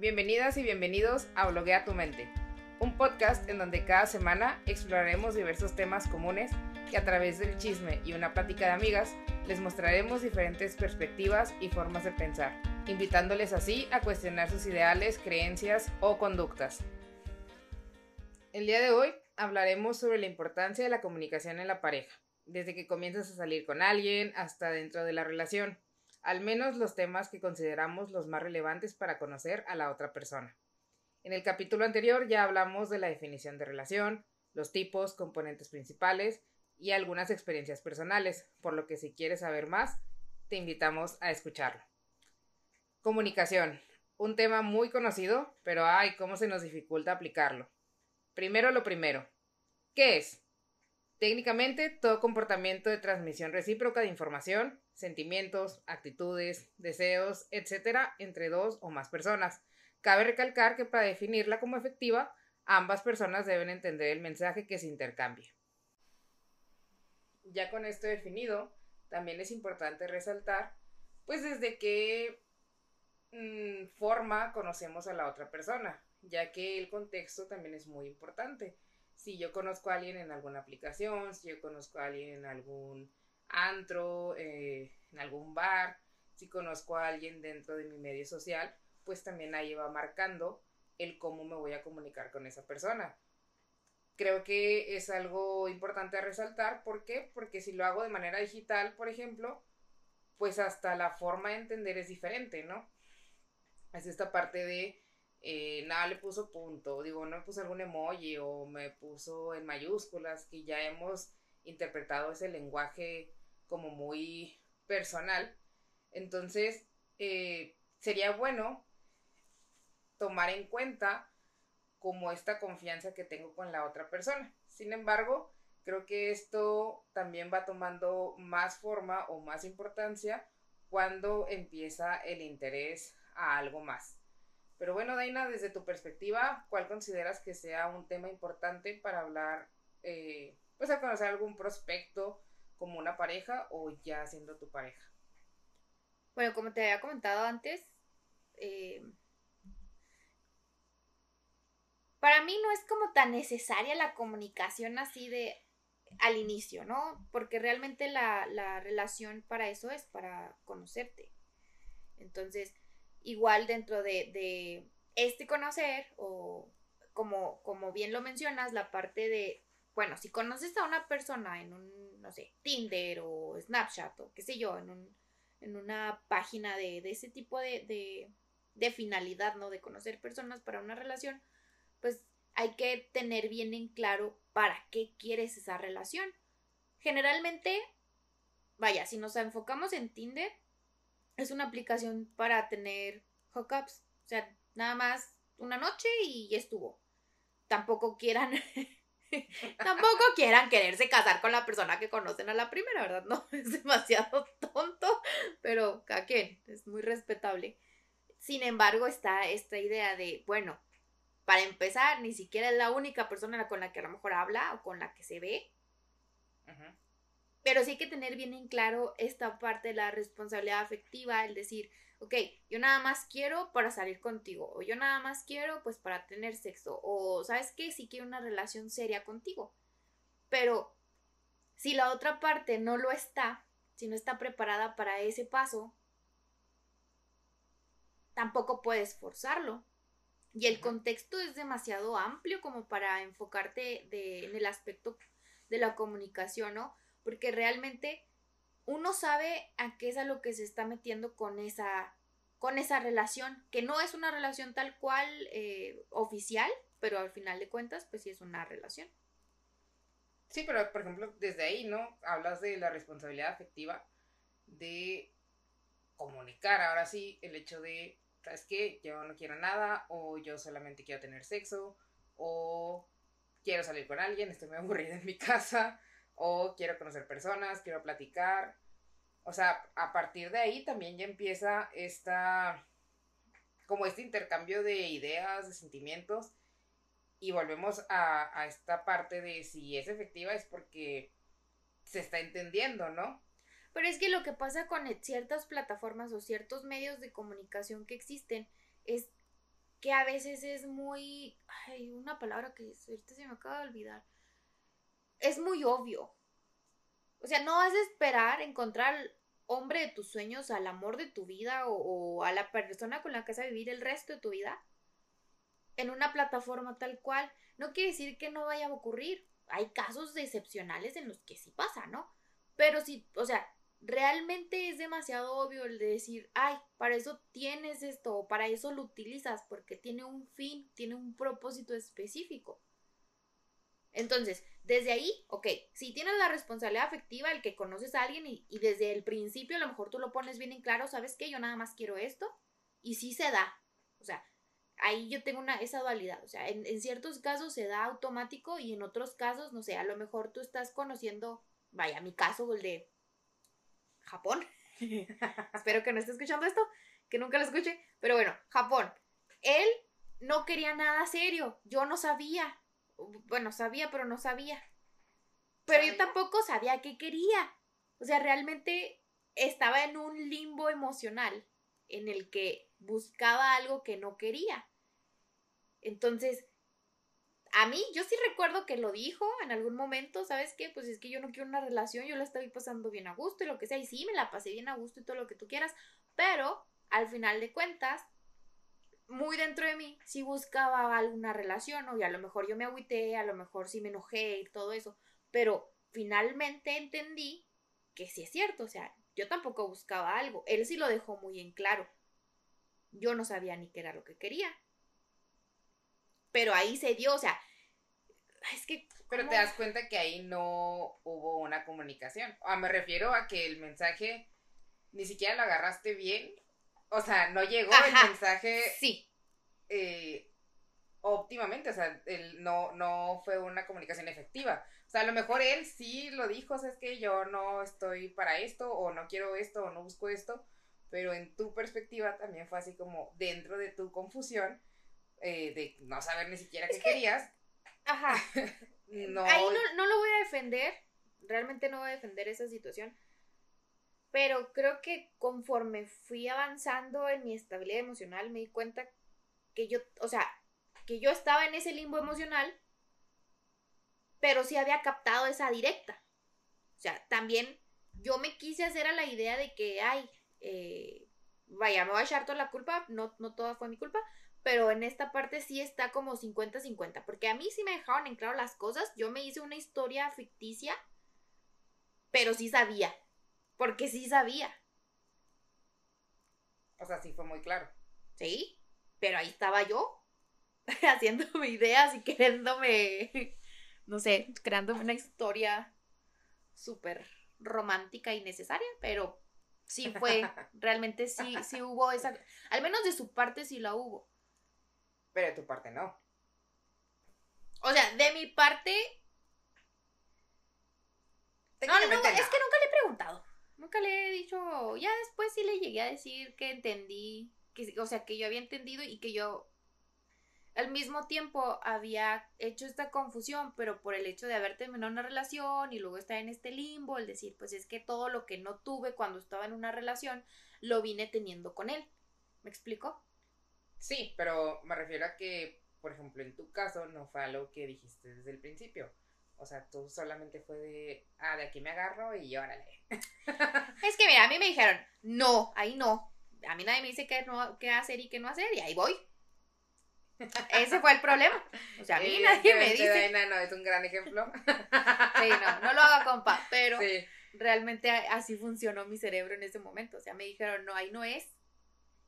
Bienvenidas y bienvenidos a Bloguea tu mente, un podcast en donde cada semana exploraremos diversos temas comunes que a través del chisme y una plática de amigas les mostraremos diferentes perspectivas y formas de pensar, invitándoles así a cuestionar sus ideales, creencias o conductas. El día de hoy hablaremos sobre la importancia de la comunicación en la pareja, desde que comienzas a salir con alguien hasta dentro de la relación, al menos los temas que consideramos los más relevantes para conocer a la otra persona. En el capítulo anterior ya hablamos de la definición de relación, los tipos, componentes principales y algunas experiencias personales, por lo que si quieres saber más, te invitamos a escucharlo. Comunicación, un tema muy conocido, pero ay, cómo se nos dificulta aplicarlo. Primero lo primero. ¿Qué es? Técnicamente, todo comportamiento de transmisión recíproca de información, sentimientos, actitudes, deseos, etc., entre dos o más personas. Cabe recalcar que para definirla como efectiva, ambas personas deben entender el mensaje que se intercambia. Ya con esto definido, también es importante resaltar, pues desde qué mm, forma conocemos a la otra persona, ya que el contexto también es muy importante si yo conozco a alguien en alguna aplicación, si yo conozco a alguien en algún antro, eh, en algún bar, si conozco a alguien dentro de mi medio social, pues también ahí va marcando el cómo me voy a comunicar con esa persona. Creo que es algo importante a resaltar. ¿Por qué? Porque si lo hago de manera digital, por ejemplo, pues hasta la forma de entender es diferente, ¿no? Es esta parte de eh, nada le puso punto, digo, no me puso algún emoji o me puso en mayúsculas, que ya hemos interpretado ese lenguaje como muy personal. Entonces, eh, sería bueno tomar en cuenta como esta confianza que tengo con la otra persona. Sin embargo, creo que esto también va tomando más forma o más importancia cuando empieza el interés a algo más. Pero bueno, Daina, desde tu perspectiva, ¿cuál consideras que sea un tema importante para hablar, eh, pues a conocer algún prospecto como una pareja o ya siendo tu pareja? Bueno, como te había comentado antes, eh, para mí no es como tan necesaria la comunicación así de al inicio, ¿no? Porque realmente la, la relación para eso es, para conocerte. Entonces, igual dentro de, este conocer o como, como bien lo mencionas, la parte de, bueno, si conoces a una persona en un, no sé, Tinder o Snapchat o qué sé yo, en, un, en una página de, de ese tipo de, de, finalidad, ¿no? De conocer personas para una relación, pues hay que tener bien en claro para qué quieres esa relación. Generalmente, vaya, si nos enfocamos en Tinder, es una aplicación para tener hookups. O sea, nada más una noche y estuvo. Tampoco quieran. tampoco quieran quererse casar con la persona que conocen a la primera, ¿verdad? No, es demasiado tonto, pero cada quien, es muy respetable. Sin embargo, está esta idea de, bueno, para empezar, ni siquiera es la única persona con la que a lo mejor habla o con la que se ve. Pero sí hay que tener bien en claro esta parte de la responsabilidad afectiva, el decir, ok, yo nada más quiero para salir contigo, o yo nada más quiero pues para tener sexo, o sabes qué, sí quiero una relación seria contigo. Pero si la otra parte no lo está, si no está preparada para ese paso, tampoco puedes forzarlo. Y el contexto es demasiado amplio como para enfocarte de, en el aspecto de la comunicación, ¿no? porque realmente uno sabe a qué es a lo que se está metiendo con esa, con esa relación, que no es una relación tal cual eh, oficial, pero al final de cuentas, pues sí es una relación. Sí, pero por ejemplo, desde ahí, ¿no? Hablas de la responsabilidad afectiva de comunicar. Ahora sí, el hecho de, ¿sabes qué? Yo no quiero nada, o yo solamente quiero tener sexo, o quiero salir con alguien, estoy muy aburrida en mi casa, o quiero conocer personas, quiero platicar. O sea, a partir de ahí también ya empieza esta, como este intercambio de ideas, de sentimientos, y volvemos a, a esta parte de si es efectiva es porque se está entendiendo, ¿no? Pero es que lo que pasa con ciertas plataformas o ciertos medios de comunicación que existen es que a veces es muy, ay, una palabra que ahorita se me acaba de olvidar, es muy obvio. O sea, no vas a esperar encontrar al hombre de tus sueños, al amor de tu vida o, a la persona con la que vas a vivir el resto de tu vida en una plataforma tal cual. No quiere decir que no vaya a ocurrir. Hay casos excepcionales en los que sí pasa, ¿no? Pero sí, o sea, realmente es demasiado obvio el de decir, ay, para eso tienes esto o para eso lo utilizas porque tiene un fin, tiene un propósito específico. Entonces, desde ahí, ok, si tienes la responsabilidad afectiva, el que conoces a alguien y, desde el principio a lo mejor tú lo pones bien en claro, ¿sabes qué? Yo nada más quiero esto y sí se da. O sea, ahí yo tengo una, esa dualidad. O sea, en, en ciertos casos se da automático y en otros casos, no sé, a lo mejor tú estás conociendo, vaya, mi caso, el de Japón. Espero que no esté escuchando esto, que nunca lo escuche. Pero bueno, Japón. Él no quería nada serio. Yo no sabía. Bueno, sabía, pero no sabía. Pero yo tampoco sabía qué quería. O sea, realmente estaba en un limbo emocional en el que buscaba algo que no quería. Entonces, a mí, yo sí recuerdo que lo dijo en algún momento, ¿sabes qué? Pues es que yo no quiero una relación, yo la estoy pasando bien a gusto y lo que sea, y sí, me la pasé bien a gusto y todo lo que tú quieras, pero al final de cuentas, muy dentro de mí, sí buscaba alguna relación, o y a lo mejor yo me agüité, a lo mejor sí me enojé y todo eso, pero finalmente entendí que sí es cierto, o sea, yo tampoco buscaba algo, él sí lo dejó muy en claro, yo no sabía ni qué era lo que quería, pero ahí se dio, o sea, es que... Pero te das cuenta que ahí no hubo una comunicación. O me refiero a que el mensaje ni siquiera lo agarraste bien. O sea, no llegó el mensaje. Sí. Eh, óptimamente, o sea, el, no, no fue una comunicación efectiva. O sea, a lo mejor él sí lo dijo, o sea, es que yo no estoy para esto, o no quiero esto, o no busco esto, pero en tu perspectiva también fue así como dentro de tu confusión, eh, de no saber ni siquiera qué querías. Ajá. no... Ahí no, lo voy a defender, realmente no voy a defender esa situación, pero creo que conforme fui avanzando en mi estabilidad emocional me di cuenta que yo, o sea, que yo estaba en ese limbo emocional, pero sí había captado esa directa. O sea, también yo me quise hacer a la idea de que, ay, eh, vaya, me voy a echar toda la culpa, no, no toda fue mi culpa, pero en esta parte sí está como 50-50, porque a mí sí me dejaron en claro las cosas, yo me hice una historia ficticia, pero sí sabía, porque sí sabía. O sea, sí fue muy claro. Sí, pero ahí estaba yo, haciéndome ideas y queriéndome, no sé, creándome una historia súper romántica y necesaria, pero sí fue, realmente sí, sí hubo esa, al menos de su parte sí la hubo. Pero de tu parte no. O sea, de mi parte. No, no, no, es que nunca le he preguntado. Nunca le he dicho. Ya después sí le llegué a decir que entendí. Que, o sea, que yo había entendido y que yo al mismo tiempo había hecho esta confusión, pero por el hecho de haber terminado una relación y luego estar en este limbo, el decir, pues es que todo lo que no tuve cuando estaba en una relación, lo vine teniendo con él. ¿Me explico? Sí, pero me refiero a que, por ejemplo, en tu caso no fue algo que dijiste desde el principio. O sea, tú solamente fue de, ah, de aquí me agarro y órale. es que mira, a mí me dijeron, no, ahí no. A mí nadie me dice qué, no, qué hacer y qué no hacer y ahí voy. Ese fue el problema. O sea, a mí nadie me dice. no, es un gran ejemplo. sí, no, no lo haga compa, pero realmente así funcionó mi cerebro en ese momento. O sea, me dijeron, no, ahí no es.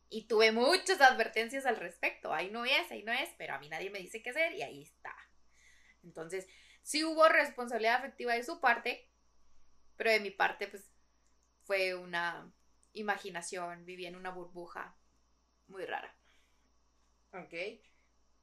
Y tuve muchas advertencias al respecto. Ahí no es, ahí no es, pero a mí nadie me dice qué hacer y ahí está. Entonces, sí hubo responsabilidad afectiva de su parte, pero de mi parte, pues, fue una imaginación, viví en una burbuja muy rara. Ok.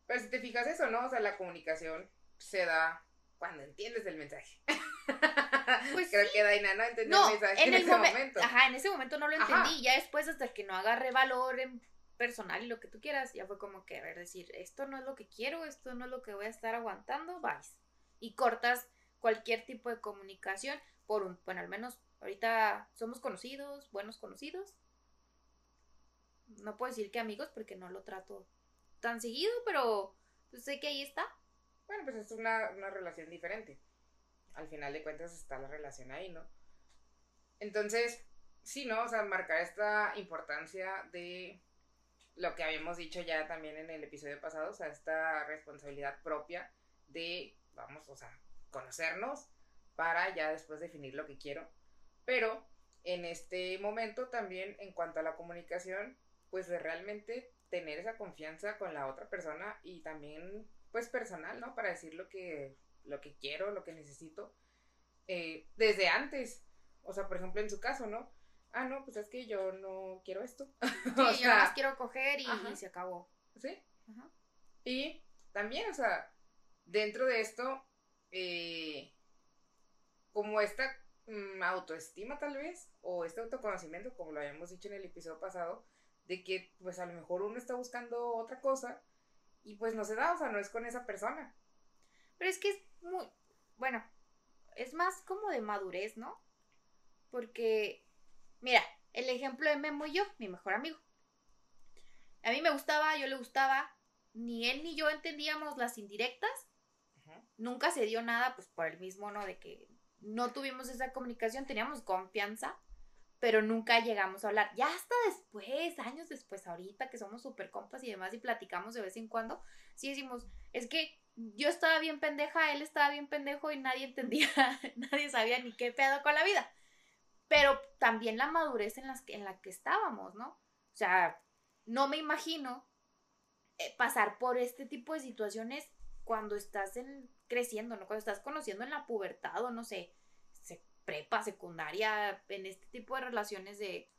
Pero si te fijas eso, ¿no? O sea, la comunicación se da cuando entiendes el mensaje. Pues Creo que Daina no entendió el mensaje en, ese momento. Ajá, en ese momento no lo entendí. Ya después, hasta que no agarré valor en personal y lo que tú quieras, ya fue como que, a ver, decir, esto no es lo que quiero, esto no es lo que voy a estar aguantando, vais. Y cortas cualquier tipo de comunicación por un, bueno, al menos ahorita somos conocidos, buenos conocidos. No puedo decir que amigos porque no lo trato tan seguido, pero pues, sé que ahí está. Bueno, pues es una, una relación diferente. Al final de cuentas está la relación ahí, ¿no? Entonces, sí, ¿no? O sea, marcar esta importancia de lo que habíamos dicho ya también en el episodio pasado, o sea, esta responsabilidad propia de, vamos, o sea, conocernos para ya después definir lo que quiero. Pero en este momento también en cuanto a la comunicación, pues de realmente tener esa confianza con la otra persona y también pues personal, ¿no? Para decir lo que, lo que quiero, lo que necesito, eh, desde antes. O sea, por ejemplo, en su caso, ¿no? Ah, no, pues es que yo no quiero esto. Sí, yo más quiero coger y, se acabó. Sí. Y también, o sea, dentro de esto, eh, como esta mm, autoestima tal vez, o este autoconocimiento, como lo habíamos dicho en el episodio pasado, de que pues a lo mejor uno está buscando otra cosa y pues no se da, o sea, no es con esa persona. Pero es que es muy, bueno, es más como de madurez, ¿no? Porque, mira, el ejemplo de Memo y yo, mi mejor amigo. A mí me gustaba, yo le gustaba, ni él ni yo entendíamos las indirectas. Nunca se dio nada, pues por el mismo, ¿no? De que no tuvimos esa comunicación, teníamos confianza, pero nunca llegamos a hablar. Ya hasta después, años después, ahorita que somos súper compas y demás y platicamos de vez en cuando, sí decimos, es que yo estaba bien pendeja, él estaba bien pendejo y nadie entendía, nadie sabía ni qué pedo con la vida. Pero también la madurez en, las en la que estábamos, ¿no? O sea, no me imagino eh, pasar por este tipo de situaciones cuando estás en, creciendo, ¿no? Cuando estás conociendo en la pubertad o no sé, prepa, secundaria, en este tipo de relaciones de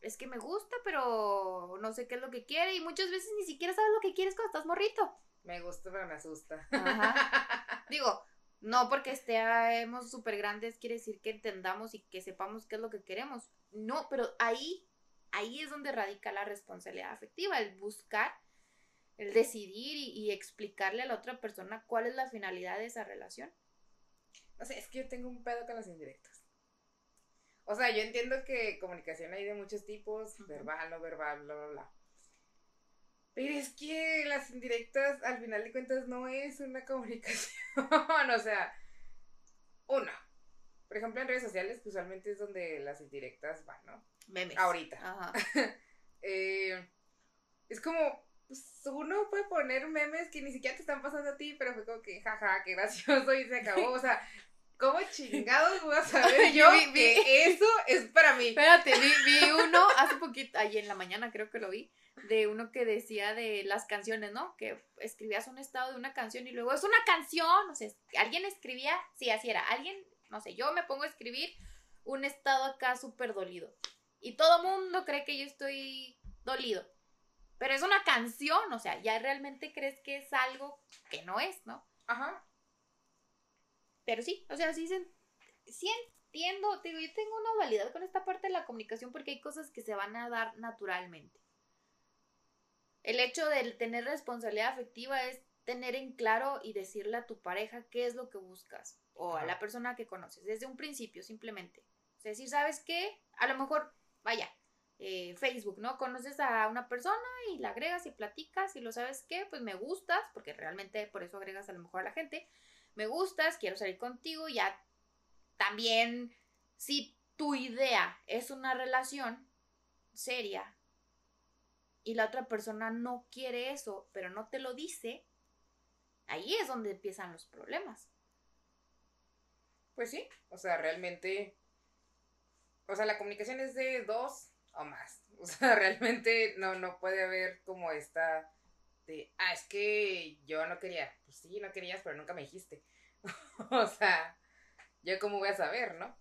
es que me gusta, pero no sé qué es lo que quiere y muchas veces ni siquiera sabes lo que quieres cuando estás morrito. Me gusta, pero me asusta. Digo, no porque estemos súper grandes quiere decir que entendamos y que sepamos qué es lo que queremos. No, pero ahí, ahí es donde radica la responsabilidad afectiva, el buscar, el decidir y, y explicarle a la otra persona cuál es la finalidad de esa relación. No sé, es que yo tengo un pedo con las indirectas. O sea, yo entiendo que comunicación hay de muchos tipos, verbal, no verbal, bla, bla, bla. Pero es que las indirectas, al final de cuentas, no es una comunicación. o sea, una. Por ejemplo, en redes sociales, usualmente es donde las indirectas van, ¿no? Memes. Ahorita. Ajá. eh, es como, pues uno puede poner memes que ni siquiera te están pasando a ti, pero fue como que, jaja, qué gracioso y se acabó. O sea, ¿Cómo chingados voy a saber yo vi, que eso es para mí? Espérate, vi, vi uno hace poquito, ahí en la mañana creo que lo vi, de uno que decía de las canciones, ¿no? Que escribías un estado de una canción y luego es una canción, o sea, alguien escribía, sí, así era, alguien, no sé, yo me pongo a escribir un estado acá súper dolido y todo mundo cree que yo estoy dolido, pero es una canción, o sea, ya realmente crees que es algo que no es, ¿no? Ajá. Pero sí, o sea, sí, sí entiendo, digo, yo tengo una dualidad con esta parte de la comunicación porque hay cosas que se van a dar naturalmente. El hecho de tener responsabilidad afectiva es tener en claro y decirle a tu pareja qué es lo que buscas o a la persona que conoces desde un principio simplemente. O sea, si sabes qué, a lo mejor, vaya, eh, Facebook, ¿no? Conoces a una persona y la agregas y platicas y lo sabes qué, pues me gustas, porque realmente por eso agregas a lo mejor a la gente, me gustas, quiero salir contigo, ya también si tu idea es una relación seria y la otra persona no quiere eso, pero no te lo dice, ahí es donde empiezan los problemas. Pues sí, o sea, realmente, o sea, la comunicación es de dos o más. O sea, realmente no, no puede haber como esta este, ah, es que yo no quería. Pues sí, no querías, pero nunca me dijiste. o sea, yo cómo voy a saber, ¿no?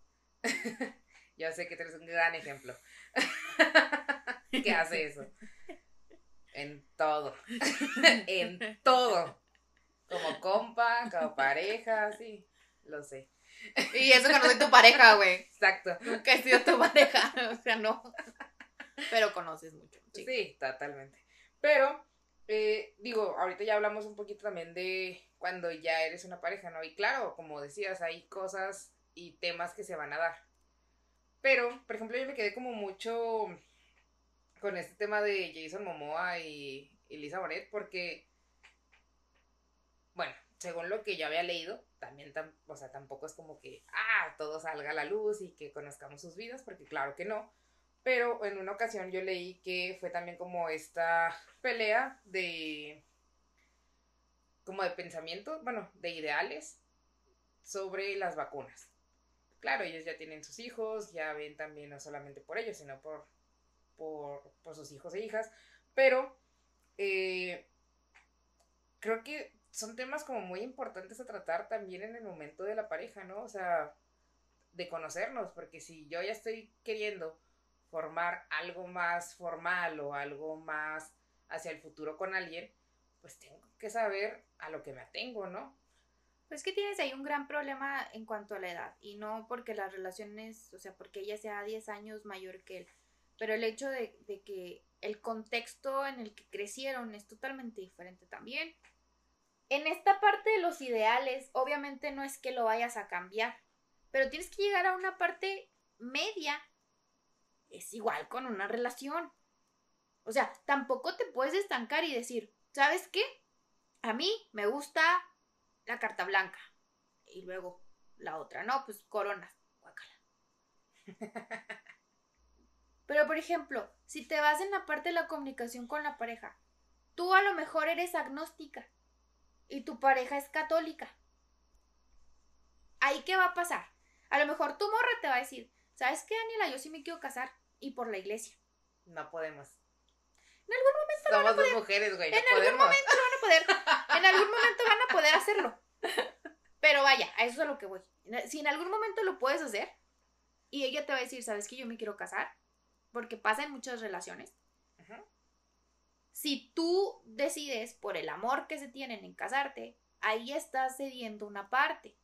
yo sé que tú eres un gran ejemplo. ¿Qué hace eso? En todo. en todo. Como compa, como pareja, sí. Lo sé. Y eso que no soy tu pareja, güey. Exacto. Nunca he sido tu pareja. O sea, no. Pero conoces mucho. sí totalmente. Pero eh, digo, ahorita ya hablamos un poquito también de cuando ya eres una pareja, ¿no? Y claro, como decías, hay cosas y temas que se van a dar. Pero, por ejemplo, yo me quedé como mucho con este tema de Jason Momoa y, Elisa Bonet, porque, bueno, según lo que yo había leído, también, o sea, tampoco es como que, ah, todo salga a la luz y que conozcamos sus vidas, porque claro que no. Pero en una ocasión yo leí que fue también como esta pelea de, como de pensamiento, bueno, de ideales sobre las vacunas. Claro, ellos ya tienen sus hijos, ya ven también no solamente por ellos, sino por, por, por sus hijos e hijas, pero eh, creo que son temas como muy importantes a tratar también en el momento de la pareja, ¿no? O sea, de conocernos, porque si yo ya estoy queriendo formar algo más formal o algo más hacia el futuro con alguien, pues tengo que saber a lo que me atengo, ¿no? Pues que tienes ahí un gran problema en cuanto a la edad, y no porque las relaciones, o sea, porque ella sea 10 años mayor que él, pero el hecho de, de que el contexto en el que crecieron es totalmente diferente también. En esta parte de los ideales, obviamente no es que lo vayas a cambiar, pero tienes que llegar a una parte media. Es igual con una relación. O sea, tampoco te puedes estancar y decir, ¿sabes qué? A mí me gusta la carta blanca. Y luego la otra, no, pues coronas. Pero, por ejemplo, si te vas en la parte de la comunicación con la pareja, tú a lo mejor eres agnóstica y tu pareja es católica. ¿Ahí qué va a pasar? A lo mejor tu morra te va a decir, ¿sabes qué, Daniela? Yo sí me quiero casar y por la iglesia. No podemos. En algún momento Somos dos mujeres, güey. en algún momento van a poder. En algún momento van a poder hacerlo. Pero vaya, a eso es a lo que voy. Si en algún momento lo puedes hacer y ella te va a decir, ¿sabes qué? Yo me quiero casar. Porque pasa en muchas relaciones si tú decides por el amor que se tienen en casarte, ahí estás cediendo una parte.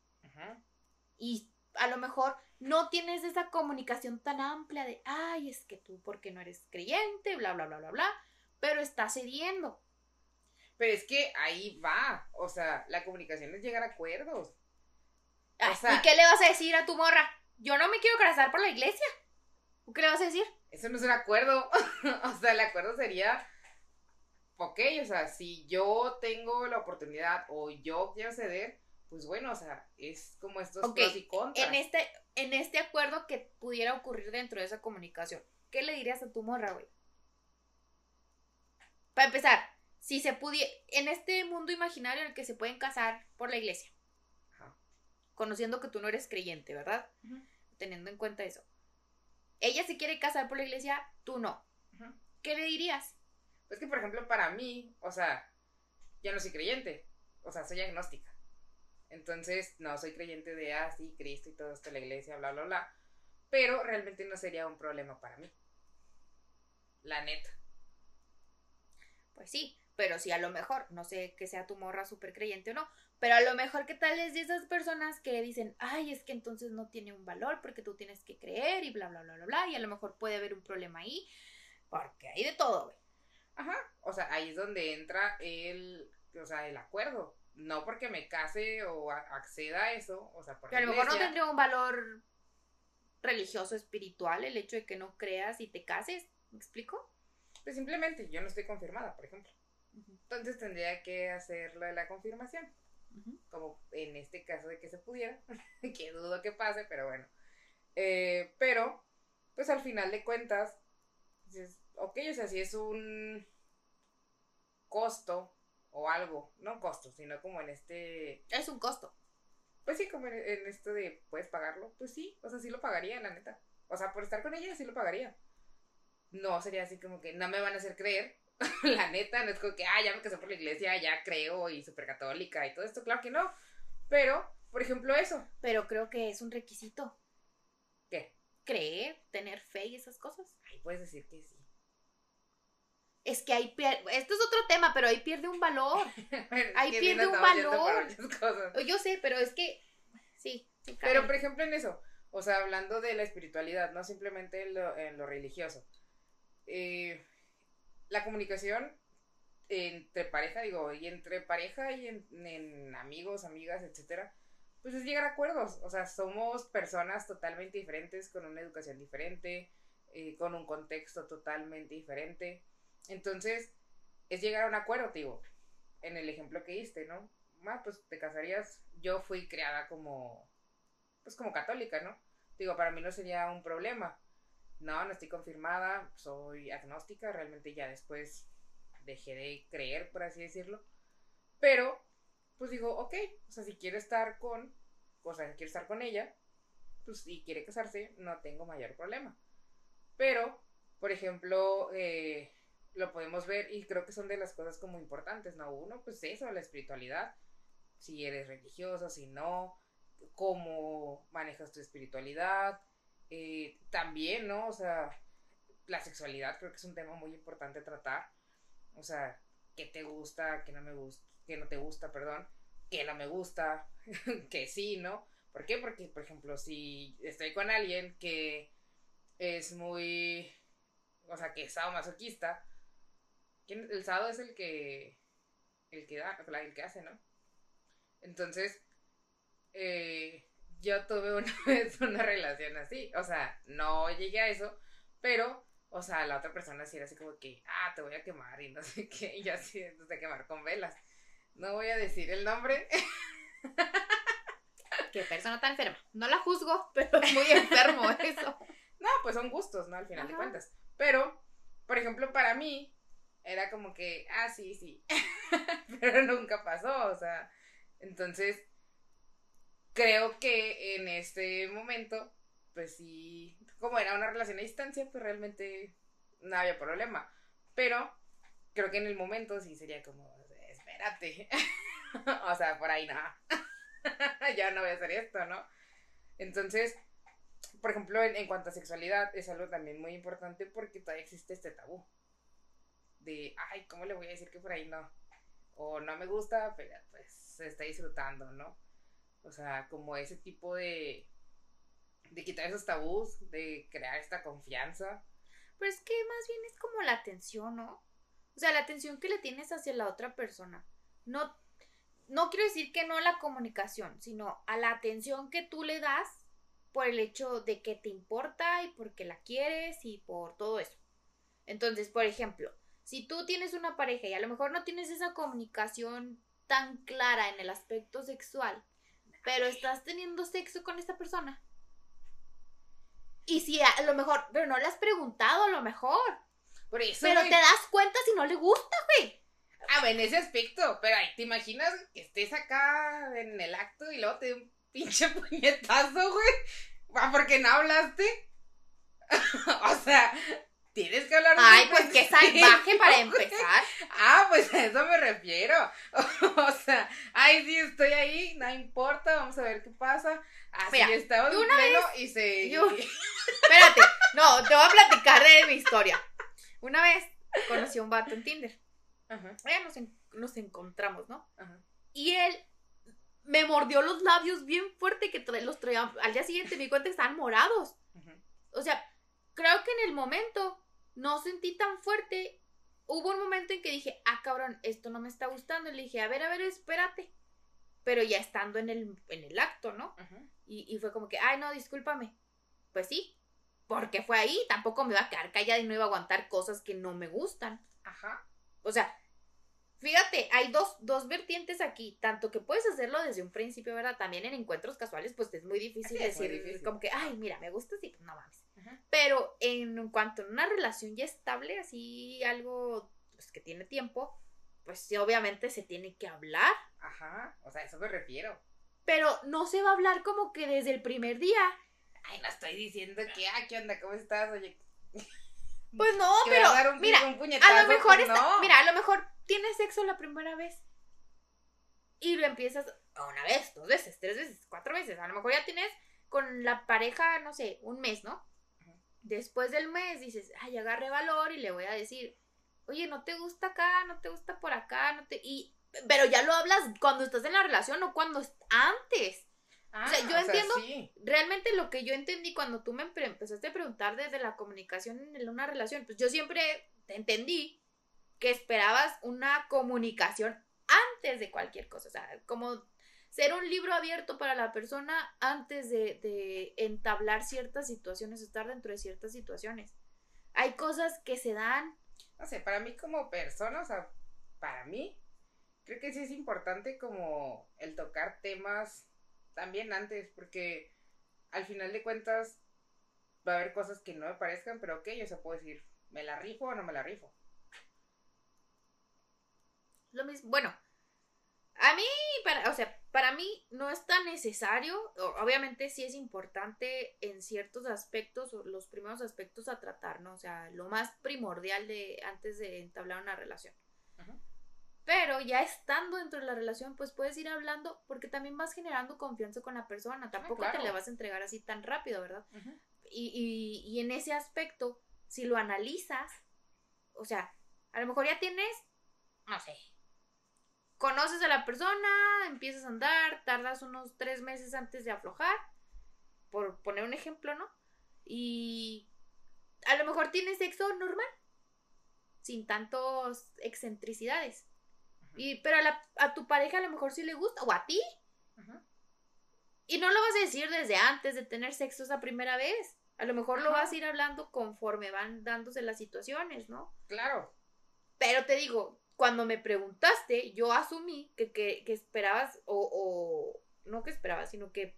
Y a lo mejor no tienes esa comunicación tan amplia de, ay, es que tú porque no eres creyente, bla, bla, bla, bla, bla, pero estás cediendo. Pero es que ahí va, o sea, la comunicación es llegar a acuerdos. ¿Y qué le vas a decir a tu morra? Yo no me quiero casar por la iglesia. ¿Qué le vas a decir? Eso no es un acuerdo. o sea, el acuerdo sería ok, o sea, si yo tengo la oportunidad o yo quiero ceder, pues bueno, o sea, es como estos pros y contras. En este, en este acuerdo que pudiera ocurrir dentro de esa comunicación, ¿qué le dirías a tu morra, güey? Para empezar, si se pudiera, en este mundo imaginario en el que se pueden casar por la iglesia, conociendo que tú no eres creyente, ¿verdad? Teniendo en cuenta eso. Ella se quiere casar por la iglesia, tú no. ¿Qué le dirías? Es que, por ejemplo, para mí, o sea, ya no soy creyente, o sea, soy agnóstica. Entonces, no soy creyente de, ah, sí, Cristo y todo esto, la iglesia, bla, bla, bla. Pero realmente no sería un problema para mí. La neta. Pues sí, pero si a lo mejor, no sé que sea tu morra súper creyente o no, pero a lo mejor que tal es de esas personas que dicen, ay, es que entonces no tiene un valor porque tú tienes que creer y bla, bla, bla, bla, bla, y a lo mejor puede haber un problema ahí, porque hay de todo, güey. Ajá, o sea, ahí es donde entra el, o sea, el acuerdo. No porque me case o acceda a eso, o sea, porque... a lo mejor no tendría un valor religioso, espiritual, el hecho de que no creas y te cases, ¿me explico? Pues simplemente, yo no estoy confirmada, por ejemplo. Entonces tendría que hacer lo de la confirmación. Como en este caso de que se pudiera, que dudo que pase, pero bueno. Eh, pero, pues al final de cuentas, ok, o sea, si es un costo o algo, no costo, sino como en este... Es un costo. Pues sí, como en, esto de, ¿puedes pagarlo? Pues sí, o sea, sí lo pagaría, la neta. O sea, por estar con ella sí lo pagaría. No sería así como que no me van a hacer creer, la neta, no es como que, ah, ya me casé por la iglesia, ya creo y súper católica y todo esto, claro que no. Pero, por ejemplo, eso. Pero creo que es un requisito. ¿Qué? Creer, tener fe y esas cosas. Ay, puedes decir que sí es que ahí pierde, esto es otro tema, pero ahí pierde un valor. ahí pierde un valor. Yo sé, pero es que, sí. pero por ejemplo en eso, o sea, hablando de la espiritualidad, no simplemente en lo, religioso. Eh, la comunicación entre pareja, digo, y entre pareja y en, amigos, amigas, etcétera, pues es llegar a acuerdos. O sea, somos personas totalmente diferentes, con una educación diferente, eh, con un contexto totalmente diferente. Entonces, es llegar a un acuerdo, digo, en el ejemplo que diste, ¿no? Ah, pues te casarías, yo fui creada como, pues como católica, ¿no? Digo, para mí no sería un problema. No, no estoy confirmada, soy agnóstica, realmente ya después dejé de creer, por así decirlo. Pero, pues digo, ok, o sea, si quiere estar con, o sea, si quiere estar con ella, pues y quiere casarse, no tengo mayor problema. Pero, por ejemplo, eh, lo podemos ver y creo que son de las cosas como importantes, ¿no? Uno, pues eso, la espiritualidad, si eres religioso, si no, cómo manejas tu espiritualidad, eh, también, ¿no? O sea, la sexualidad creo que es un tema muy importante tratar, o sea, qué te gusta, qué no me gusta, qué no te gusta, perdón, qué no me gusta, que sí, ¿no? ¿Por qué? Porque, por ejemplo, si estoy con alguien que es muy, o sea, que es masoquista, el sábado es el que, el que da, el que hace, ¿no? Entonces, eh, yo tuve una vez una relación así, o sea, no llegué a eso, pero, o sea, la otra persona sí era así como que, ah, te voy a quemar y no sé qué, y yo así, de quemar con velas. No voy a decir el nombre. Qué persona tan enferma. No la juzgo, pero es muy enfermo eso. No, pues son gustos, ¿no? Al final de cuentas. Pero, por ejemplo, para mí, era como que, ah, sí, sí. pero nunca pasó, o sea. Entonces, creo que en este momento, pues sí, como era una relación a distancia, pues realmente no había problema. Pero creo que en el momento sí sería como, espérate. o sea, por ahí nada. ya no voy a hacer esto, ¿no? Entonces, por ejemplo, en, cuanto a sexualidad, es algo también muy importante porque todavía existe este tabú. De, ay, ¿cómo le voy a decir que por ahí no? O no me gusta, pero pues se está disfrutando, ¿no? O sea, como ese tipo de, de quitar esos tabús, de crear esta confianza. Pero es que más bien es como la atención, ¿no? O sea, la atención que le tienes hacia la otra persona. No, no quiero decir que no a la comunicación, sino a la atención que tú le das por el hecho de que te importa y porque la quieres y por todo eso. Entonces, por ejemplo, si tú tienes una pareja y a lo mejor no tienes esa comunicación tan clara en el aspecto sexual, pero estás teniendo sexo con esta persona. Y si a lo mejor, pero no le has preguntado a lo mejor. Por eso, pero te das cuenta si no le gusta, güey. Ah, en ese aspecto, pero ahí te imaginas que estés acá en el acto y luego te dé un pinche puñetazo, güey. Ah, porque no hablaste. o sea, tienes que hablar. Ay, pues qué salvaje para empezar. ah, pues a eso me refiero. o sea, ay, sí, estoy ahí, no importa, vamos a ver qué pasa. Así Mira, estaba de una vez, y se. Espérate, no, te voy a platicar de mi historia. Una vez conocí a un vato en Tinder. Ajá. Ya nos, nos encontramos, ¿no? Ajá. Y él me mordió los labios bien fuerte que los traía. Al día siguiente me di cuenta que estaban morados. O sea, creo que en el momento no sentí tan fuerte. Hubo un momento en que dije, ah, cabrón, esto no me está gustando. Y le dije, a ver, a ver, espérate. Pero ya estando en el, en el acto, ¿no? Y, y, fue como que, ay, no, discúlpame. Pues sí, porque fue ahí. Tampoco me iba a quedar callada y no iba a aguantar cosas que no me gustan. Ajá. O sea, Fíjate, hay dos, dos vertientes aquí, tanto que puedes hacerlo desde un principio, ¿verdad? También en encuentros casuales, pues es muy difícil decir, como que, ay, mira, me gusta, sí, pues no mames. Pero en cuanto a una relación ya estable, así algo pues, que tiene tiempo, pues sí, obviamente se tiene que hablar. Ajá, o sea, a eso me refiero. Pero no se va a hablar como que desde el primer día. Ay, no estoy diciendo que, ah, ¿qué onda? ¿Cómo estás? Oye. Pues no, pero mira, a lo mejor pues mira, a lo mejor tienes sexo la primera vez y lo empiezas una vez, dos veces, tres veces, cuatro veces. A lo mejor ya tienes con la pareja, no sé, un mes, ¿no? Después del mes dices, ay, agarre valor y le voy a decir, oye, no te gusta acá, no te gusta por acá, no te. Y, pero ya lo hablas cuando estás en la relación o cuando antes. o sea, ah, yo entiendo, realmente lo que yo entendí cuando tú me empezaste a preguntar desde la comunicación en una relación, pues yo siempre te entendí que esperabas una comunicación antes de cualquier cosa, o sea, como ser un libro abierto para la persona antes de, entablar ciertas situaciones, estar dentro de ciertas situaciones. Hay cosas que se dan no sé, para mí como persona, o sea, para mí, creo que sí es importante como el tocar temas también antes, porque al final de cuentas va a haber cosas que no me parezcan, pero ok, yo se puedo decir, ¿me la rifo o no me la rifo? Lo mismo, bueno, a mí, para, o sea, para mí no es tan necesario, obviamente sí es importante en ciertos aspectos, los primeros aspectos a tratar, ¿no? O sea, lo más primordial de antes de entablar una relación. Pero ya estando dentro de la relación, pues puedes ir hablando porque también vas generando confianza con la persona. Tampoco te le vas a entregar así tan rápido, ¿verdad? y, y, y en ese aspecto, si lo analizas, o sea, a lo mejor ya tienes, no sé, conoces a la persona, empiezas a andar, tardas unos tres meses antes de aflojar, por poner un ejemplo, ¿no? Y a lo mejor tienes sexo normal, sin tantos excentricidades. Y, pero a, tu pareja a lo mejor sí le gusta, o a ti. Y no lo vas a decir desde antes de tener sexo esa primera vez. A lo mejor lo vas a ir hablando conforme van dándose las situaciones, ¿no? Claro. Pero te digo, cuando me preguntaste, yo asumí que, que, esperabas, o, o, no que esperabas, sino que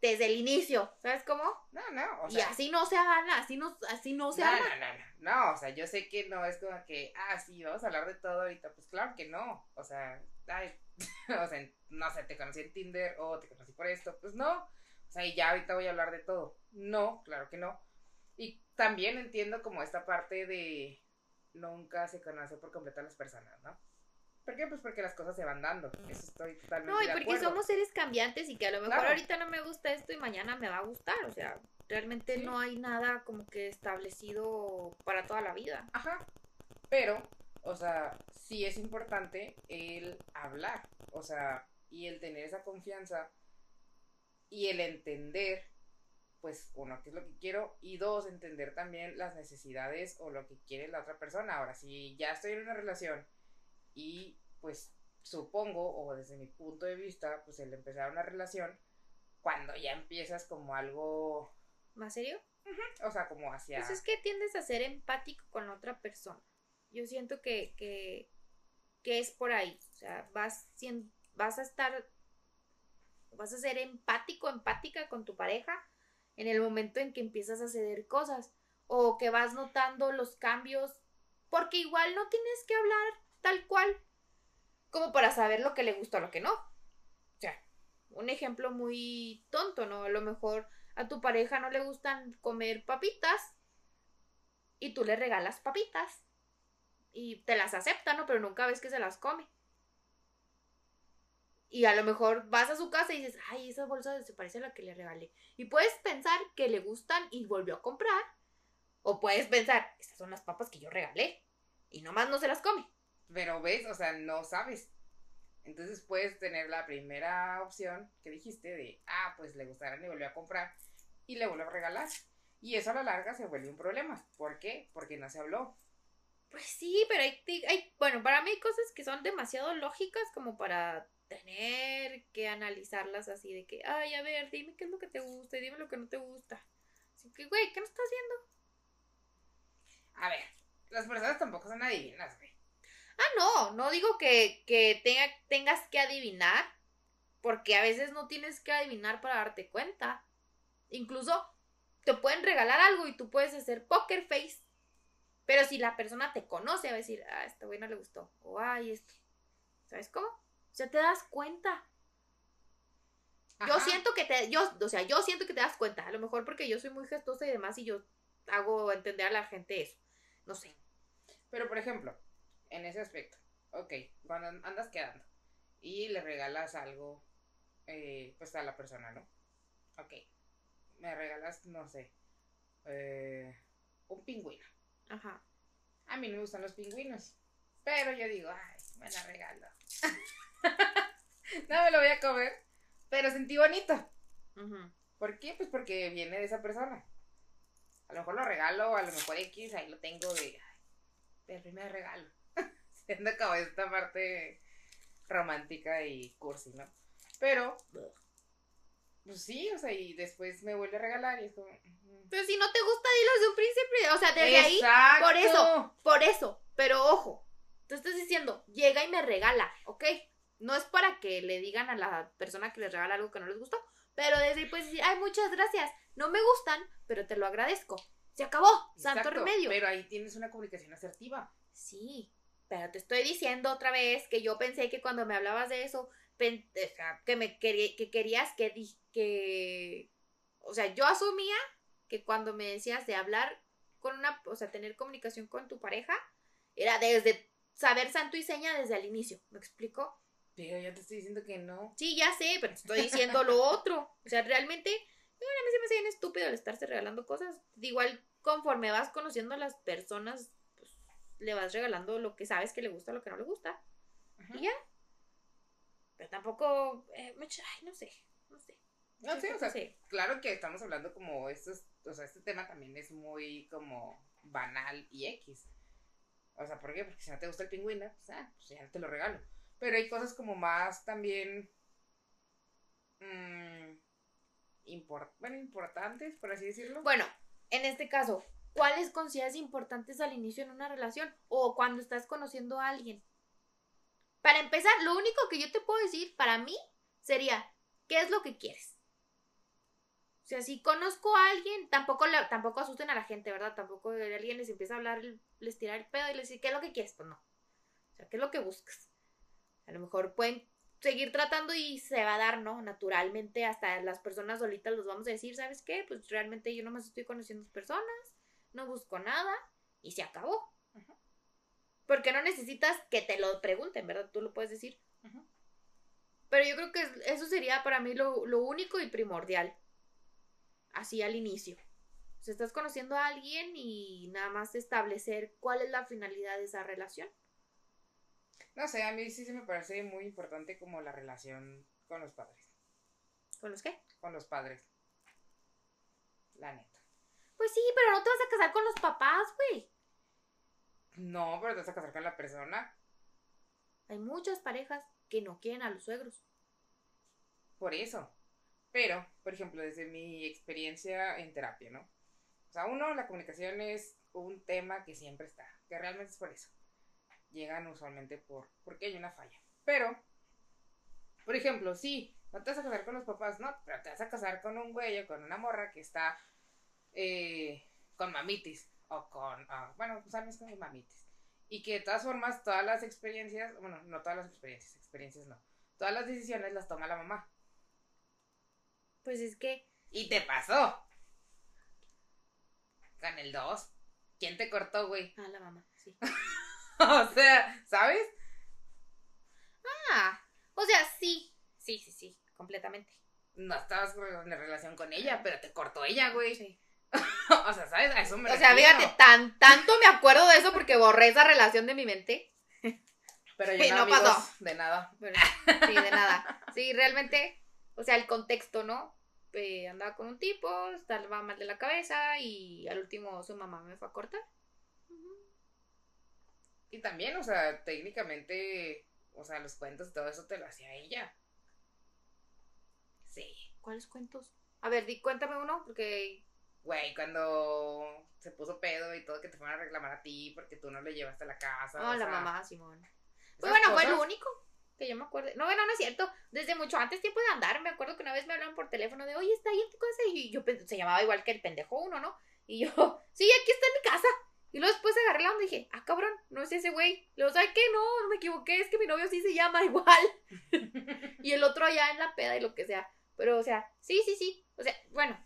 desde el inicio, ¿sabes cómo? No, no, o sea. Y así no se haga, así no, así no se no, No, no, no, no, o sea, yo sé que no es como que, ah, sí, vamos a hablar de todo ahorita, pues claro que no, o sea, ay, o sea, no sé, te conocí en Tinder o te conocí por esto, pues no, o sea, y ya ahorita voy a hablar de todo, no, claro que no, y también entiendo como esta parte de, nunca se conoce por completo a las personas, ¿no? ¿Por qué? Pues porque las cosas se van dando. Eso estoy totalmente No, y porque somos seres cambiantes y que a lo mejor ahorita no me gusta esto y mañana me va a gustar. O sea, realmente no hay nada como que establecido para toda la vida. Ajá. Pero, o sea, sí es importante el hablar. O sea, y el tener esa confianza y el entender pues uno, qué es lo que quiero y dos, entender también las necesidades o lo que quiere la otra persona. Ahora, si ya estoy en una relación y pues supongo, o desde mi punto de vista, pues el empezar una relación, cuando ya empiezas como algo... ¿Más serio? O sea, como hacia... Pues es que tiendes a ser empático con la otra persona. Yo siento que, que, que es por ahí. O sea, vas, vas a estar... Vas a ser empático, empática con tu pareja en el momento en que empiezas a ceder cosas o que vas notando los cambios, porque igual no tienes que hablar tal cual como para saber lo que le gusta o lo que no. O sea, un ejemplo muy tonto, ¿no? A lo mejor a tu pareja no le gustan comer papitas y tú le regalas papitas y te las acepta, ¿no? Pero nunca ves que se las come. Y a lo mejor vas a su casa y dices, ay, esa bolsa se parece a la que le regalé. Y puedes pensar que le gustan y volvió a comprar. O puedes pensar, estas son las papas que yo regalé. Y nomás no se las come. Pero ves, o sea, no sabes. Entonces puedes tener la primera opción que dijiste de, ah, pues le gustaron y volvió a comprar. Y le volvió a regalar. Y eso a la larga se vuelve un problema. ¿Por qué? Porque no se habló. Pues sí, pero hay, hay, bueno, para mí hay cosas que son demasiado lógicas como para tener que analizarlas así de que, ay, a ver, dime qué es lo que te gusta y dime lo que no te gusta. Así que, güey, ¿qué no estás haciendo? A ver, las personas tampoco son adivinas, güey. Ah, no, no digo que, que tenga, tengas que adivinar, porque a veces no tienes que adivinar para darte cuenta. Incluso te pueden regalar algo y tú puedes hacer poker face. Pero si la persona te conoce, va a decir, ah, esta güey no le gustó. O, ay, esto. ¿Sabes cómo? Sea, te das cuenta. Yo siento que te, yo, o sea, yo siento que te das cuenta, a lo mejor porque yo soy muy gestosa y demás y yo hago entender a la gente eso, no sé. Pero por ejemplo, en ese aspecto, ok, cuando andas quedando y le regalas algo, eh, pues a la persona, ¿no? Ok, me regalas, no sé, eh, un pingüino. Ajá. A mí no me gustan los pingüinos, pero yo digo, ay, me la regalo. no me lo voy a comer, pero sentí bonito. ¿Por qué? Pues porque viene de esa persona. A lo mejor lo regalo, a lo mejor X, ahí lo tengo de, del primer regalo. Siendo como esta parte romántica y cursi, ¿no? Pero Pues sí, o sea, y después me vuelve a regalar y es como. Pero si no te gusta, dilo desde un principio. O sea, desde ahí. Por eso, por eso. Pero ojo, tú estás diciendo, llega y me regala, ¿ok? No es para que le digan a la persona que les regala algo que no les gustó, pero desde ahí puedes decir, ay, muchas gracias, no me gustan, pero te lo agradezco. Se acabó, santo remedio. Pero ahí tienes una comunicación asertiva. Sí, pero te estoy diciendo otra vez que yo pensé que cuando me hablabas de eso, que me quería, que querías que, que, o sea, yo asumía que cuando me decías de hablar con una, o sea, tener comunicación con tu pareja, era desde saber santo y seña desde el inicio, ¿me explico? Pero ya te estoy diciendo que no. Sí, ya sé, pero te estoy diciendo lo otro. O sea, realmente, bueno, a mí se me hace bien estúpido el estarse regalando cosas. Igual, conforme vas conociendo a las personas, pues le vas regalando lo que sabes que le gusta, lo que no le gusta. Y ya. Pero tampoco, eh, ay, no sé, no sé. No, sé, o sea, claro que estamos hablando como estos, o sea, este tema también es muy como banal y X. O sea, ¿por qué? Porque si no te gusta el pingüino, pues, ah, pues ya te lo regalo. Pero hay cosas como más también mmm, bueno, importantes, por así decirlo. Bueno, en este caso, ¿cuáles consideras importantes al inicio en una relación o cuando estás conociendo a alguien? Para empezar, lo único que yo te puedo decir para mí sería, ¿qué es lo que quieres? O sea, si conozco a alguien, tampoco, tampoco asusten a la gente, ¿verdad? Tampoco alguien les empieza a hablar, les tira el pedo y les dice, ¿qué es lo que quieres? Pues no. O sea, ¿qué es lo que buscas? A lo mejor pueden seguir tratando y se va a dar, ¿no? Naturalmente, hasta las personas solitas los vamos a decir, ¿sabes qué? Pues realmente yo nomás estoy conociendo personas, no busco nada y se acabó. Porque no necesitas que te lo pregunten, ¿verdad? Tú lo puedes decir. Pero yo creo que eso sería para mí lo, lo único y primordial así al inicio. O estás conociendo a alguien y nada más establecer cuál es la finalidad de esa relación. No sé, a mí sí se me parece muy importante como la relación con los padres. ¿Con los qué? Con los padres. La neta. Pues sí, pero no te vas a casar con los papás, güey. No, pero te vas a casar con la persona. Hay muchas parejas que no quieren a los suegros. Por eso. Pero, por ejemplo, desde mi experiencia en terapia, ¿no? O sea, uno, la comunicación es un tema que siempre está, que realmente es por eso. Llegan usualmente por, porque hay una falla. Pero, por ejemplo, sí, no te vas a casar con los papás, no, pero te vas a casar con un güey o con una morra que está eh, con mamitis o con, ah, bueno, pues sabes con mamitis. Y que de todas formas, todas las experiencias, bueno, no todas las experiencias, experiencias no, todas las decisiones las toma la mamá. Pues es que. Y te pasó. Con el 2. ¿Quién te cortó, güey? Ah, la mamá, sí. o sea, ¿sabes? Ah, o sea, sí. Sí, sí, sí, completamente. No estabas en relación con ella, pero te cortó ella, güey. Sí. o sea, ¿sabes? A eso me O sea, fíjate, tan, tanto me acuerdo de eso porque borré esa relación de mi mente. Pero yo no, pasó. De nada. sí, de nada. Sí, realmente, o sea, el contexto, ¿no? Eh, andaba con un tipo, estaba mal de la cabeza y al último su mamá me fue a cortar. Y también, o sea, técnicamente, o sea, los cuentos y todo eso te lo hacía ella. Sí. ¿Cuáles cuentos? A ver, di, cuéntame uno, porque... Güey, cuando se puso pedo y todo, que te fueron a reclamar a ti porque tú no le llevaste a la casa. No, la mamá, Simón. Pues bueno, fue lo único que yo me acuerdo. No, bueno, no es cierto. Desde mucho antes tiempo de andar, me acuerdo que una vez me hablaron por teléfono de, oye, está ahí en tu casa. Y yo se llamaba igual que el pendejo uno, ¿no? Y yo, sí, aquí está en mi casa. Y luego después agarré la onda y dije, ah, cabrón, no es ese güey. Luego, ¿sabes qué? No, no me equivoqué, es que mi novio sí se llama igual. y el otro allá en la peda y lo que sea. Pero, o sea, sí, sí, sí. O sea, bueno.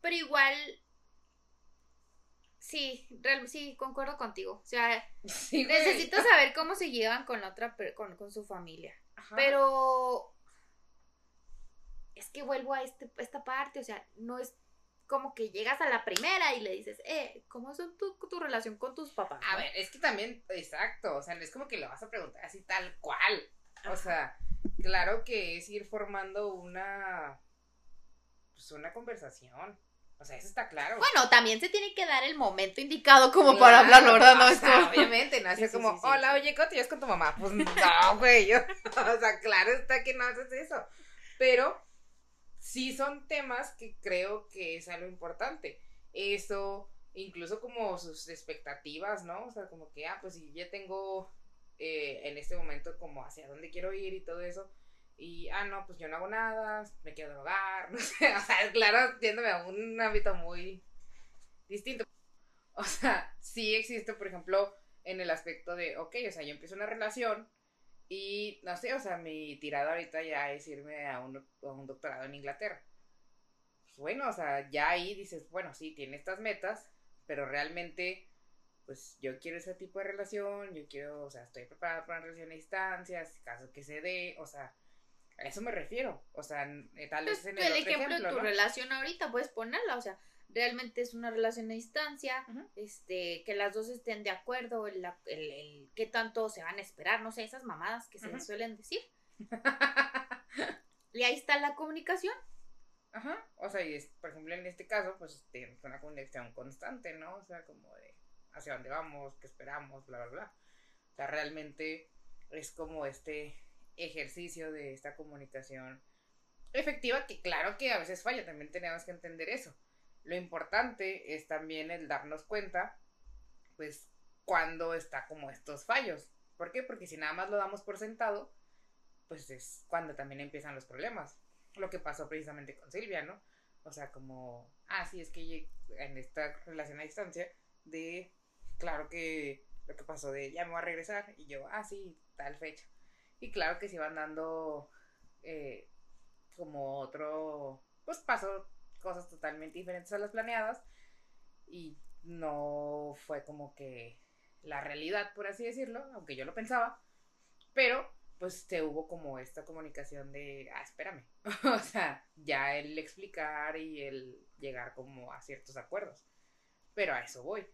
Pero igual, Sí, real, sí, concuerdo contigo. O sea, necesito saber cómo se llevan con la otra, con, con su familia. Pero es que vuelvo a este, esta parte, o sea, no es como que llegas a la primera y le dices, eh, ¿cómo es tu, tu relación con tus papás? A ver, es que también, exacto, o sea, no es como que lo vas a preguntar así tal cual. O sea, claro que es ir formando una, pues una conversación. O sea, eso está claro. Bueno, también se tiene que dar el momento indicado como para hablarlo, ¿verdad? No, es obviamente, no es como, hola, oye, ¿cómo te llevas con tu mamá? Pues no, güey. o sea, claro está que no haces eso. Pero, sí son temas que creo que es algo importante. Eso, incluso como sus expectativas, ¿no? O sea, como que, ah, pues si ya tengo eh, en este momento como hacia dónde quiero ir y todo eso. Y, ah, no, pues yo no hago nada, me quiero drogar, no sé, o sea, claro, tiéndome a un ámbito muy distinto. O sea, sí existe, por ejemplo, en el aspecto de, ok, o sea, yo empiezo una relación y, no sé, o sea, mi tirada ahorita ya es irme a un, a un doctorado en Inglaterra. Pues bueno, o sea, ya ahí dices, bueno, sí, tiene estas metas, pero realmente pues yo quiero ese tipo de relación, yo quiero, o sea, estoy preparada para una relación a distancias, caso que se dé, o sea, a eso me refiero, o sea, eh, tal vez pues, en el, ejemplo, de tu relación ahorita puedes ponerla, o sea, realmente es una relación a distancia, este, que las dos estén de acuerdo, el, el, el, qué tanto se van a esperar, no sé, esas mamadas que se suelen decir. y ahí está la comunicación. Ajá, o sea, y es, por ejemplo, en este caso, pues tienes una conexión constante, ¿no? O sea, como de hacia dónde vamos, qué esperamos, bla, bla, bla. O sea, realmente es como este ejercicio de esta comunicación efectiva que claro que a veces falla, también tenemos que entender eso. Lo importante es también el darnos cuenta, pues, cuando está como estos fallos. ¿Por qué? Porque si nada más lo damos por sentado, pues es cuando también empiezan los problemas. Lo que pasó precisamente con Silvia, ¿no? O sea, como, ah, sí, es que en esta relación a distancia, de claro que lo que pasó de ya me voy a regresar y yo, ah, sí, tal fecha. Y claro que se iban dando eh, como otro, pues pasó cosas totalmente diferentes a las planeadas. Y no fue como que la realidad, por así decirlo, aunque yo lo pensaba, pero pues se hubo como esta comunicación de, ah, espérame, o sea, ya el explicar y el llegar como a ciertos acuerdos, pero a eso voy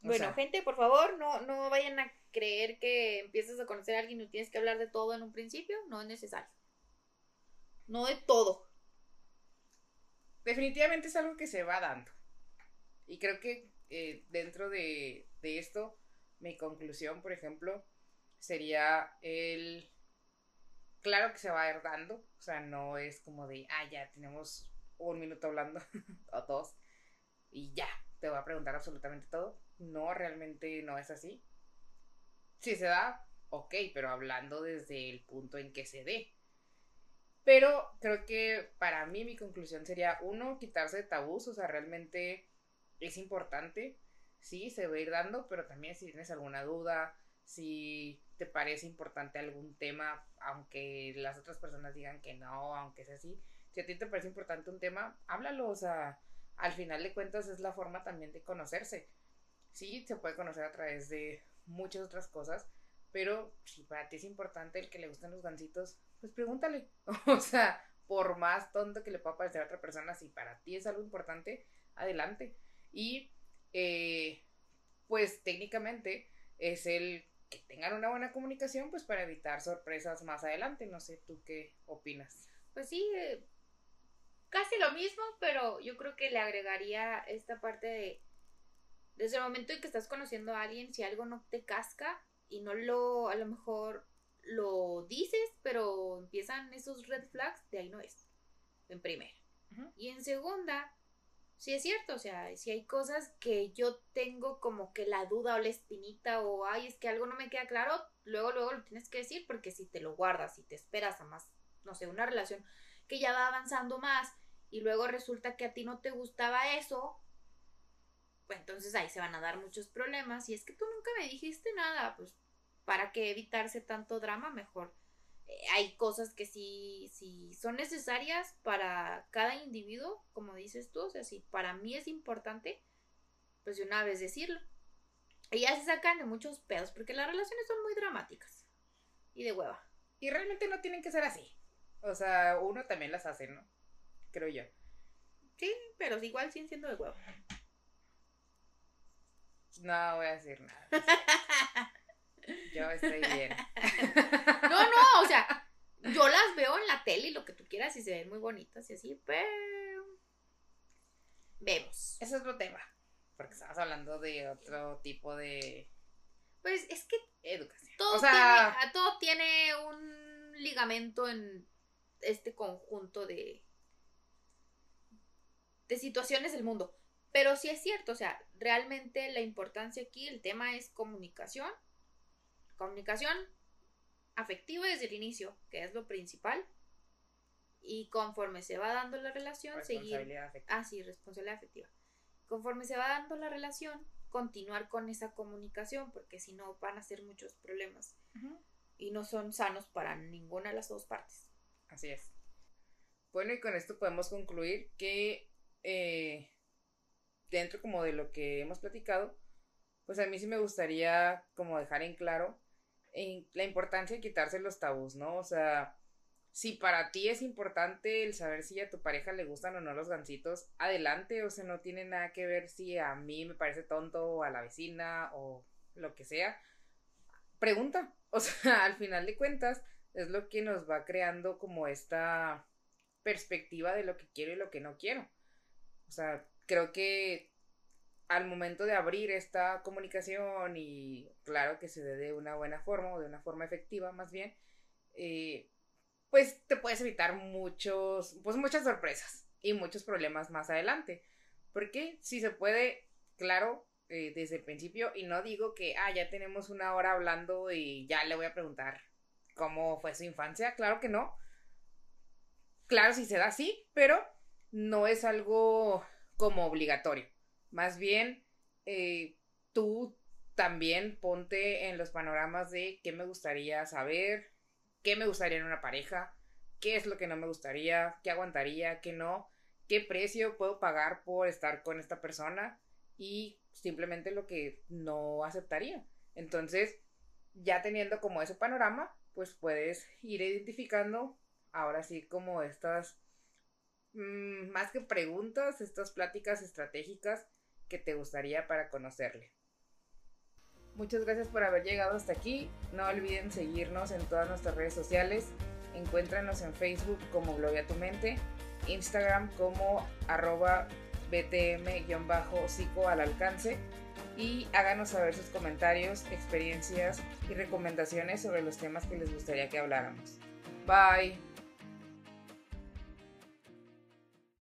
bueno, gente, por favor, no, no vayan a creer que empiezas a conocer a alguien y tienes que hablar de todo en un principio. No es necesario. No de todo. Definitivamente es algo que se va dando. Y creo que eh, dentro de, de esto, mi conclusión, por ejemplo, sería el... Claro que se va a ir dando. O sea, no es como de, ah, ya tenemos un minuto hablando o dos. Y ya, te voy a preguntar absolutamente todo no, realmente no es así. Si se da, ok, pero hablando desde el punto en que se dé. Pero creo que para mí mi conclusión sería, uno, quitarse de tabús, o sea, realmente es importante, sí, se va a ir dando, pero también si tienes alguna duda, si te parece importante algún tema, aunque las otras personas digan que no, aunque sea así, si a ti te parece importante un tema, háblalo, o sea, al final de cuentas es la forma también de conocerse sí, se puede conocer a través de muchas otras cosas, pero si para ti es importante el que le gusten los gancitos, pues pregúntale. o sea, por más tonto que le pueda parecer a otra persona, si para ti es algo importante, adelante. Y eh, pues técnicamente es el que tengan una buena comunicación, pues para evitar sorpresas más adelante. No sé, ¿tú qué opinas? Pues sí, eh, casi lo mismo, pero yo creo que le agregaría esta parte de desde el momento en que estás conociendo a alguien, si algo no te casca y no lo, a lo mejor lo dices, pero empiezan esos red flags, de ahí no es. En primera. Y en segunda, sí es cierto, o sea, si hay cosas que yo tengo como que la duda o la espinita o, ay, es que algo no me queda claro, luego, luego lo tienes que decir porque si te lo guardas y te esperas a más, no sé, una relación que ya va avanzando más y luego resulta que a ti no te gustaba eso, entonces ahí se van a dar muchos problemas. Y es que tú nunca me dijiste nada, pues para que evitarse tanto drama, mejor. Eh, hay cosas que sí, sí son necesarias para cada individuo, como dices tú, o sea, si para mí es importante, pues de una vez decirlo. Y ya se sacan de muchos pedos, porque las relaciones son muy dramáticas y de hueva. Y realmente no tienen que ser así. O sea, uno también las hace, ¿no? Creo yo. Sí, pero igual siguen siendo de hueva. No voy a decir nada. Yo estoy bien. No, no, o sea, yo las veo en la tele y lo que tú quieras y se ven muy bonitas y así, pero vemos. Ese es otro tema, porque estamos hablando de otro tipo de... Pues es que... Educación. Todo, tiene, todo tiene un ligamento en este conjunto de... de situaciones del mundo. Pero sí es cierto, o sea, realmente la importancia aquí, el tema es comunicación. Comunicación afectiva desde el inicio, que es lo principal. Y conforme se va dando la relación, seguir. Afectiva. Ah, sí, responsabilidad afectiva. Conforme se va dando la relación, continuar con esa comunicación, porque si no van a ser muchos problemas. Y no son sanos para ninguna de las dos partes. Así es. Bueno, y con esto podemos concluir que eh, dentro como de lo que hemos platicado, pues a mí sí me gustaría como dejar en claro la importancia de quitarse los tabús, ¿no? O sea, si para ti es importante el saber si a tu pareja le gustan o no los gancitos, adelante, o sea, no tiene nada que ver si a mí me parece tonto o a la vecina o lo que sea. Pregunta, o sea, al final de cuentas es lo que nos va creando como esta perspectiva de lo que quiero y lo que no quiero. O sea, creo que al momento de abrir esta comunicación y claro que se dé de una buena forma o de una forma efectiva más bien, eh, pues te puedes evitar muchos, pues muchas sorpresas y muchos problemas más adelante. Porque si se puede, claro, eh, desde el principio, y no digo que, ah, ya tenemos una hora hablando y ya le voy a preguntar cómo fue su infancia, claro que no. Claro, si se da así, pero no es algo como obligatorio. Más bien, eh, tú también ponte en los panoramas de qué me gustaría saber, qué me gustaría en una pareja, qué es lo que no me gustaría, qué aguantaría, qué no, qué precio puedo pagar por estar con esta persona y simplemente lo que no aceptaría. Entonces, ya teniendo como ese panorama, pues puedes ir identificando ahora sí como estas Mm, más que preguntas, estas pláticas estratégicas que te gustaría para conocerle. Muchas gracias por haber llegado hasta aquí. No olviden seguirnos en todas nuestras redes sociales. Encuéntranos en Facebook como Gloria Tu Mente, Instagram como arroba btm-psico al alcance y háganos saber sus comentarios, experiencias y recomendaciones sobre los temas que les gustaría que habláramos. Bye.